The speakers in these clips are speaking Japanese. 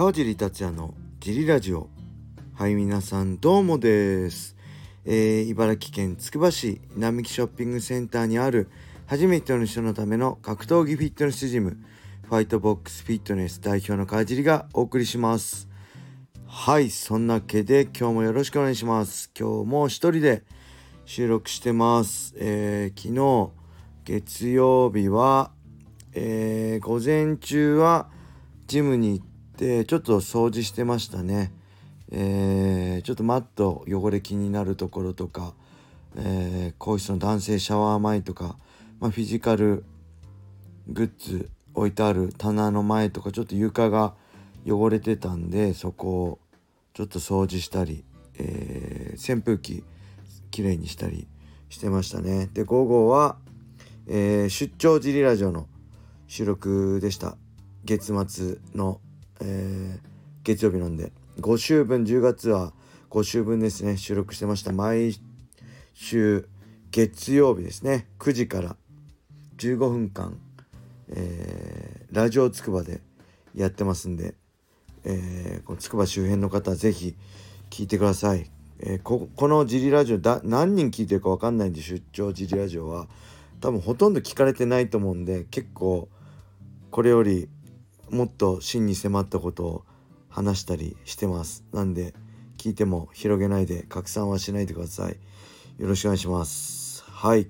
川尻達也のジリラジオ。はい皆さんどうもです、えー茨城県つくば市並木ショッピングセンターにある初めての人のための格闘技フィットネスジムファイトボックスフィットネス代表の川尻がお送りします。はいそんなわけで今日もよろしくお願いします。今日も一人で収録してます、えー昨日月曜日は、えー午前中はジムに行ってちょっと掃除してましたね、えーちょっとマット汚れ気になるところとか、えー、更衣室の男性シャワー前とか、まあ、フィジカルグッズ置いてある棚の前とかちょっと床が汚れてたんでそこをちょっと掃除したり、えー扇風機きれいにしたりしてましたね。で午後は、えー出張ジリラジオの収録でした。月末の、えー月曜日なんで5週分10月は5週分ですね収録してました。毎週月曜日ですね9時から15分間、えーラジオつくばでやってますんで、つくば周辺の方はぜひ聞いてください、えーここのジリラジオだ何人聞いてるか分かんないんで出張ジリラジオは。多分ほとんど聞かれてないと思うんで結構これよりもっと真に迫ったことを話したりしてます。なんで聞いても広げないで拡散はしないでください。よろしくお願いします。はい。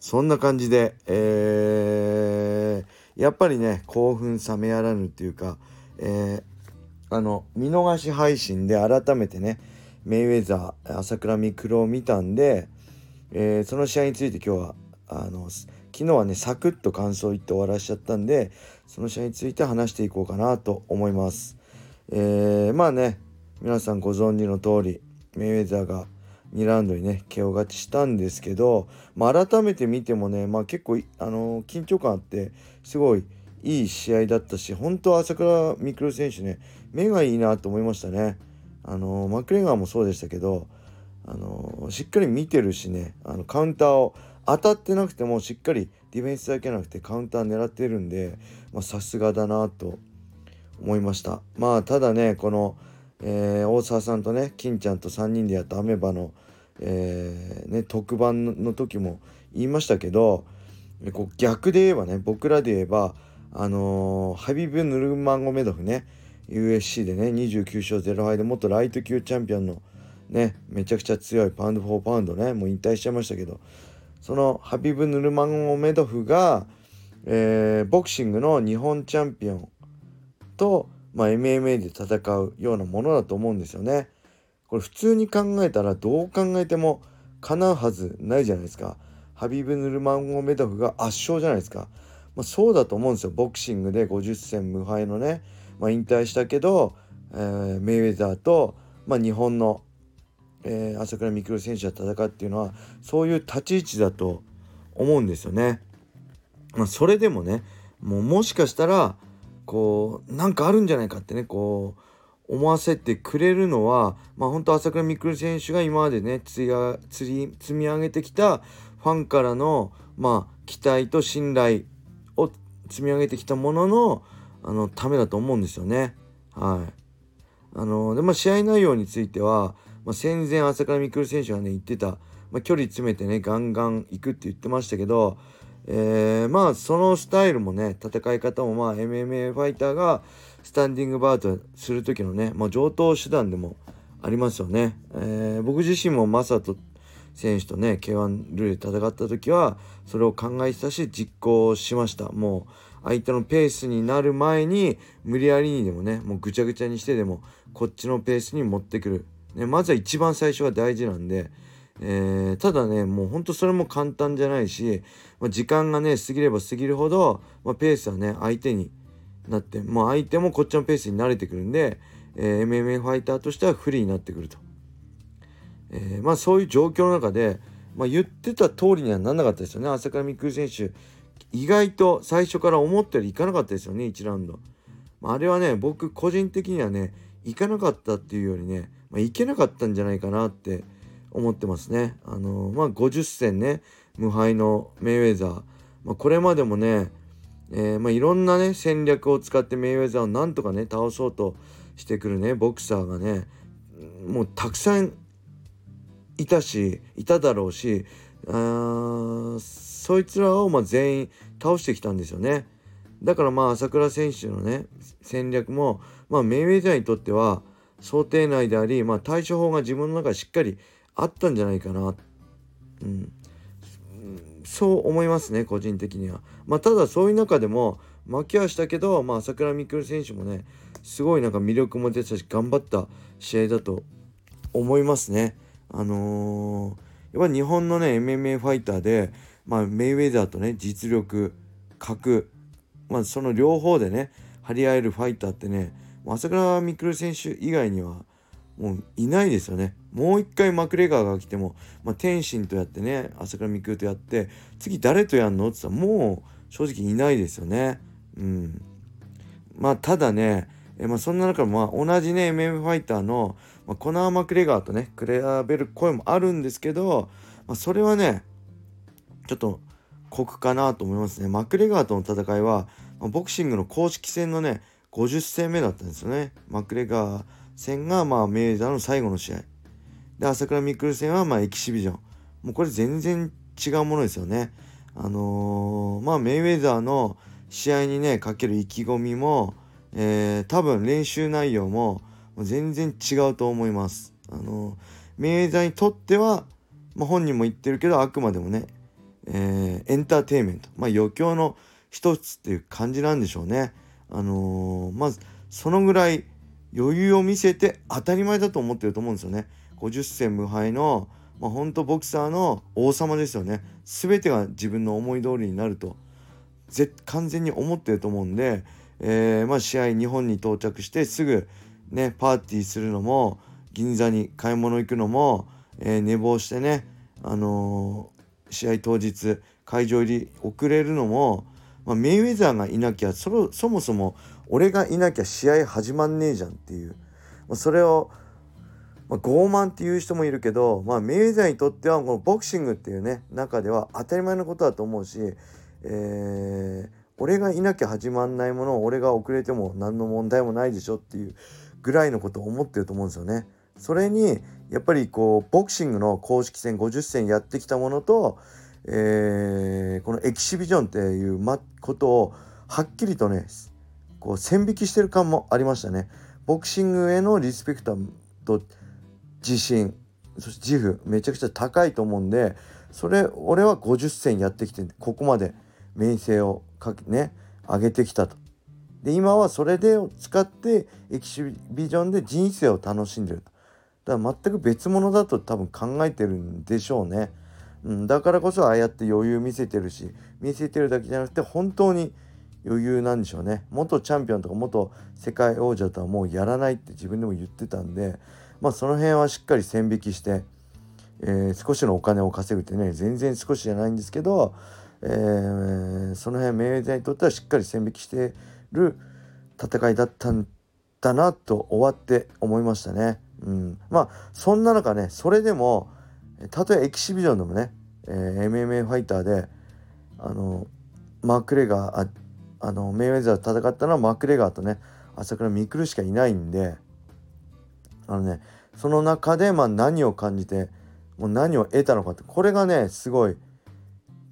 そんな感じでえーやっぱりね興奮冷めやらぬっていうか、えーあの見逃し配信で改めてねメイウェザー朝倉未来を見たんで、えーその試合について今日はあの昨日はねサクッと感想言って終わらしちゃったんでその試合について話していこうかなと思います。えーまあね皆さんご存知の通りメイウェザーが2ラウンドにね KO 勝ちしたんですけど、まあ、改めて見てもね、まあ、結構あのー緊張感あってすごいいい試合だったし本当朝倉未来選手ね目がいいなと思いましたね。あのーマクレガーもそうでしたけど、あのーしっかり見てるしねあのカウンターを当たってなくてもしっかりディフェンスだけなくてカウンター狙ってるんでさすがだなと思いました。まあただねこの、えー大沢さんとね金ちゃんと3人でやったアメバの、えーね、特番の時も言いましたけどこう逆で言えばね僕らで言えばあのーハビブ・ヌルマンゴメドフね USC でね29勝0敗で元ライト級チャンピオンのねめちゃくちゃ強いパウンド・フォー・パウンドねもう引退しちゃいましたけどそのハビブ・ヌルマンゴメドフが、えーボクシングの日本チャンピオンと、まあ、MMA で戦うようなものだと思うんですよね。これ普通に考えたらどう考えても叶うはずないじゃないですか。ハビブ・ヌルマンゴメドフが圧勝じゃないですか。まあ、そうだと思うんですよ。ボクシングで50戦無敗のね、まあ、引退したけど、えーメイウェザーと、まあ、日本の、えー朝倉未来選手が戦うっていうのはそういう立ち位置だと思うんですよね。まあ、それでもねもうもしかしたらこうなんかあるんじゃないかってねこう思わせてくれるのはまあ本当朝倉未来選手が今までね積や積り積み上げてきたファンからのまあ期待と信頼を積み上げてきたもののあのためだと思うんですよね。はい。あのでまあ試合内容については、まあ、戦前朝倉未来選手がね言ってた、まあ、距離詰めてねガンガン行くって言ってましたけど、えーまあそのスタイルもね戦い方もまあ MMA ファイターがスタンディングバートする時のね、まあ、上等手段でもありますよね。えー僕自身もマサト選手とね K1 ルールで戦った時はそれを考えてたし実行しましたもう相手のペースになる前に無理やりにでもねもうぐちゃぐちゃにしてでもこっちのペースに持ってくる、ね、まずは一番最初が大事なんで、えーただねもうほんとそれも簡単じゃないし、まあ、時間がね過ぎれば過ぎるほど、まあ、ペースはね相手になってもう相手もこっちのペースに慣れてくるんで、えー MMA ファイターとしては不利になってくると。えーまあそういう状況の中で、まあ、言ってた通りにはなんなかったですよね朝倉未来選手意外と最初から思ったよりいかなかったですよね1ラウンド、まあ、あれはね僕個人的にはねいかなかったっていうよりね、まあ、いけなかったんじゃないかなって思ってますねあのーまあ50戦ね無敗のメイウェザー、まあ、これまでもね、えー、まあ、いろんなね戦略を使ってメイウェザーをなんとかね倒そうとしてくるねボクサーがねもうたくさんいたしいただろうしあそいつらをま全員倒してきたんですよね。だからまあ朝倉選手のね戦略も、まあ、メイウェザーにとっては想定内であり、まあ、対処法が自分の中でしっかりあったんじゃないかな、うん、そう思いますね個人的には。まあ、ただそういう中でも負けはしたけど、まあ、朝倉未来選手もねすごいなんか魅力も出てたし頑張った試合だと思いますね。あのー、やっぱ日本のね MMA ファイターで、まあ、メイウェザーとね実力格、まあ、その両方でね張り合えるファイターってね朝倉未来選手以外にはもういないですよね。もう一回マクレガーが来ても、まあ、天心とやってね朝倉未来とやって次誰とやんのって言ったらもう正直いないですよね。うん、まあただねえまあ、そんな中まあ同じね MM ファイターの、まあ、コナー・マクレガーとね比べる声もあるんですけど、まあ、それはねちょっと酷かなと思いますね。マクレガーとの戦いは、まあ、ボクシングの公式戦のね50戦目だったんですよね。マクレガー戦がまあメーザーの最後の試合。で朝倉未来戦はまあエキシビジョン。もうこれ全然違うものですよね。あのー、まあメイウェザーの試合にねかける意気込みもえー、多分練習内容も全然違うと思います。あのメイウェザーにとっては、まあ、本人も言ってるけどあくまでもね、えー、エンターテインメント、まあ、余興の一つっていう感じなんでしょうね。あのー、まずそのぐらい余裕を見せて当たり前だと思ってると思うんですよね。50戦無敗の、まあ、本当ボクサーの王様ですよね。全てが自分の思い通りになると完全に思ってると思うんで、えー、まあ、試合日本に到着してすぐねパーティーするのも銀座に買い物行くのも、えー、寝坊してね、あのー、試合当日会場入り遅れるのも、まあ、メイウェザーがいなきゃそもそも俺がいなきゃ試合始まんねえじゃんっていう、まあ、それを、まあ、傲慢っていう人もいるけど、まあ、メイウェザーにとってはこのボクシングっていうね中では当たり前のことだと思うし、えー俺がいなきゃ始まんないものを俺が遅れても何の問題もないでしょっていうぐらいのことを思ってると思うんですよね。それにやっぱりこうボクシングの公式戦50戦やってきたものと、えー、このエキシビジョンっていう、ことをはっきりとねこう線引きしてる感もありましたね。ボクシングへのリスペクトと自信そして自負めちゃくちゃ高いと思うんでそれ俺は50戦やってきてここまで名声をかけね上げてきたと。で今はそれでを使ってエキシビジョンで人生を楽しんでると。だから全く別物だと多分考えてるんでしょうね。うん、だからこそああやって余裕見せてるし見せてるだけじゃなくて本当に余裕なんでしょうね元チャンピオンとか元世界王者とはもうやらないって自分でも言ってたんでまあその辺はしっかり線引きして、えー、少しのお金を稼ぐってね全然少しじゃないんですけどえー、その辺メイウェザーにとってはしっかり線引きしてる戦いだったんだなと終わって思いましたね。うん、まあそんな中ねそれでもたとえエキシビジョンでもね、えー、MMA ファイターであのマークレガーああのメイウェザー戦ったのはマークレガーとね朝倉未来しかいないんであのねその中でまあ何を感じてもう何を得たのかってこれがねすごい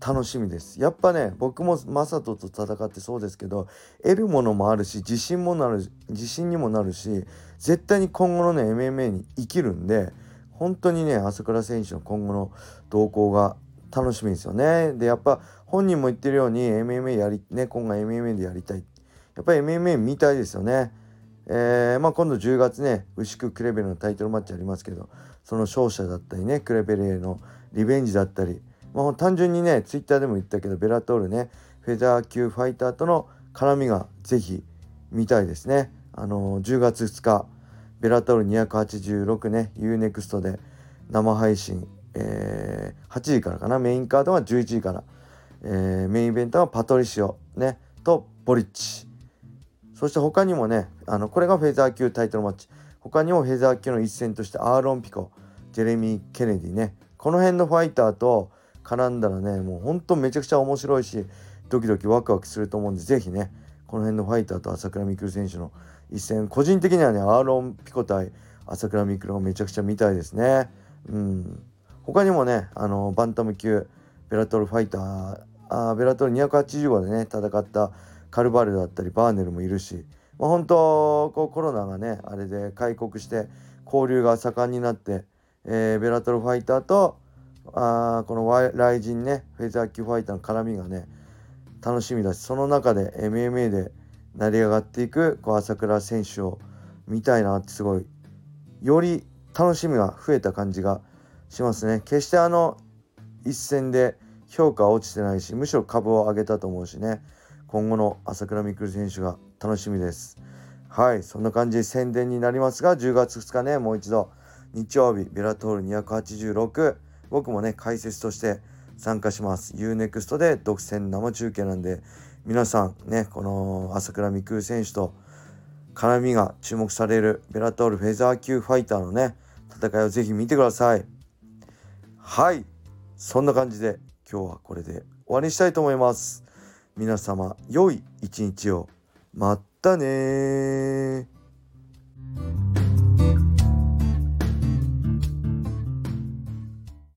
楽しみです。やっぱね僕もマサトと戦ってそうですけど得るものもあるし自信もなる自信にもなるし絶対に今後のね MMA に生きるんで本当にね朝倉選手の今後の動向が楽しみですよね。でやっぱ本人も言ってるように MMA やりね今後 MMA でやりたい。やっぱり MMA 見たいですよね。えー、まあ今度10月ね牛久クレベルのタイトルマッチありますけどその勝者だったりねクレベルへのリベンジだったりまあ、単純にねツイッターでも言ったけどベラトールねフェザー級ファイターとの絡みがぜひ見たいですね。あのー、10月2日ベラトール286ね UNEXT で生配信、えー、8時からかなメインカードは11時から、えー、メインイベントはパトリシオねとボリッチ。そして他にもねあのこれがフェザー級タイトルマッチ。他にもフェザー級の一戦としてアーロン・ピコジェレミー・ケネディね。この辺のファイターと絡んだらねもうほんとめちゃくちゃ面白いしドキドキワクワクすると思うんで是非ねこの辺のファイターと朝倉未来選手の一戦個人的にはねアーロン・ピコ対朝倉未来がめちゃくちゃ見たいですね。うん他にもねあのバンタム級ベラトルファイターあベラトル285でね戦ったカルバルだったりバーネルもいるし、まあ、本当こうコロナがねあれで開国して交流が盛んになって、えー、ベラトルファイターとあこのライジンねフェザー級ファイターの絡みがね楽しみだしその中で MMA で成り上がっていくこう朝倉選手を見たいなってすごいより楽しみが増えた感じがしますね。決してあの一戦で評価は落ちてないしむしろ株を上げたと思うしね。今後の朝倉未来選手が楽しみです。はいそんな感じで宣伝になりますが10月2日ねもう一度日曜日ベラトール286僕もね解説として参加します。UNEXT で独占生中継なんで皆さんねこの朝倉未来選手と絡みが注目されるベラトールフェザー級ファイターのね戦いをぜひ見てください。はい。そんな感じで今日はこれで終わりにしたいと思います。皆様良い一日を。またね